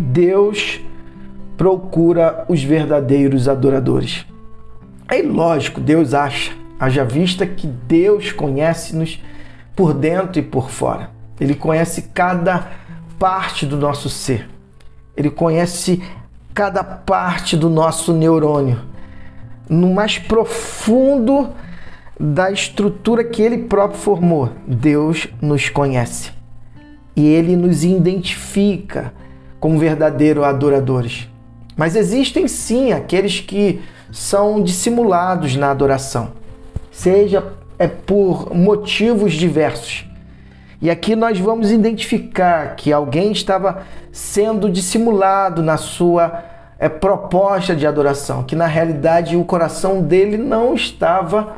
Deus procura os verdadeiros adoradores. É lógico, Deus acha, haja vista que Deus conhece-nos por dentro e por fora. Ele conhece cada parte do nosso ser. Ele conhece cada parte do nosso neurônio. No mais profundo da estrutura que ele próprio formou, Deus nos conhece. E ele nos identifica como verdadeiros adoradores. Mas existem sim aqueles que são dissimulados na adoração, seja é por motivos diversos. E aqui nós vamos identificar que alguém estava sendo dissimulado na sua é, proposta de adoração, que na realidade o coração dele não estava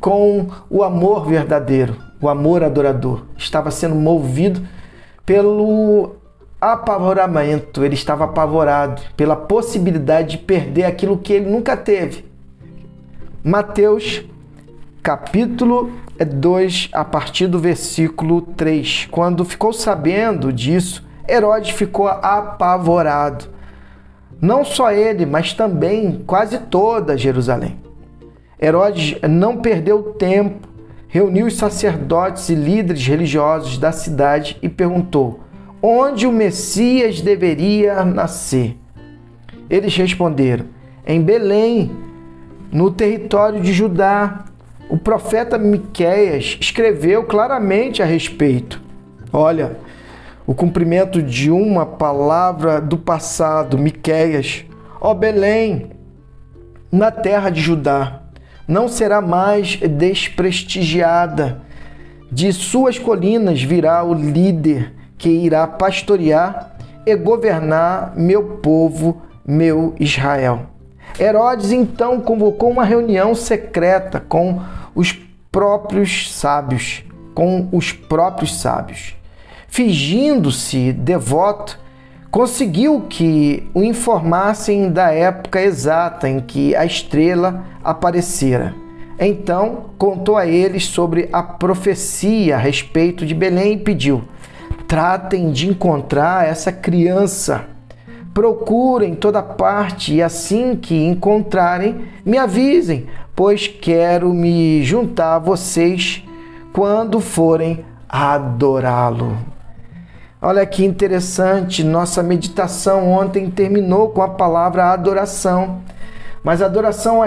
com o amor verdadeiro, o amor adorador. Estava sendo movido pelo apavoramento, ele estava apavorado pela possibilidade de perder aquilo que ele nunca teve. Mateus capítulo 2, a partir do versículo 3. Quando ficou sabendo disso, Herodes ficou apavorado. Não só ele, mas também quase toda Jerusalém. Herodes não perdeu tempo, reuniu os sacerdotes e líderes religiosos da cidade e perguntou: onde o Messias deveria nascer? Eles responderam: em Belém, no território de Judá. O profeta Miqueias escreveu claramente a respeito. Olha, o cumprimento de uma palavra do passado, Miqueias, ó Belém, na terra de Judá, não será mais desprestigiada. De suas colinas virá o líder que irá pastorear e governar meu povo, meu Israel. Herodes então convocou uma reunião secreta com os próprios sábios, com os próprios sábios. Fingindo-se devoto, conseguiu que o informassem da época exata em que a estrela aparecera. Então contou a eles sobre a profecia a respeito de Belém e pediu: tratem de encontrar essa criança. Procurem toda parte e assim que encontrarem, me avisem, pois quero me juntar a vocês quando forem adorá-lo. Olha que interessante, nossa meditação ontem terminou com a palavra adoração. Mas a adoração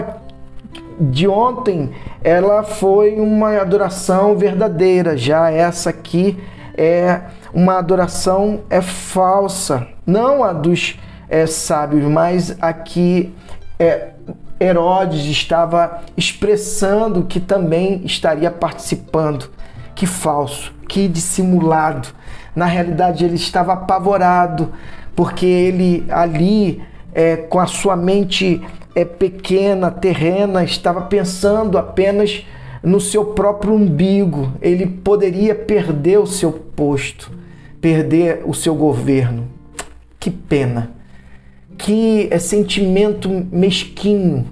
de ontem, ela foi uma adoração verdadeira, já essa aqui é uma adoração é falsa, não a dos é, sábios, mas aqui é, Herodes estava expressando que também estaria participando. Que falso, que dissimulado. Na realidade, ele estava apavorado, porque ele ali, é, com a sua mente é, pequena, terrena, estava pensando apenas no seu próprio umbigo. Ele poderia perder o seu posto, perder o seu governo. Que pena. Que é sentimento mesquinho.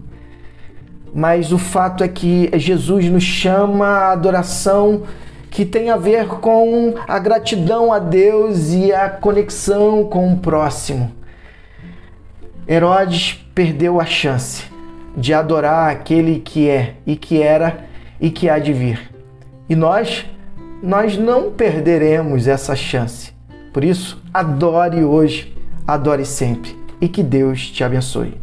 Mas o fato é que Jesus nos chama à adoração que tem a ver com a gratidão a Deus e a conexão com o próximo. Herodes perdeu a chance de adorar aquele que é e que era e que há de vir. E nós, nós não perderemos essa chance. Por isso, adore hoje, adore sempre e que Deus te abençoe.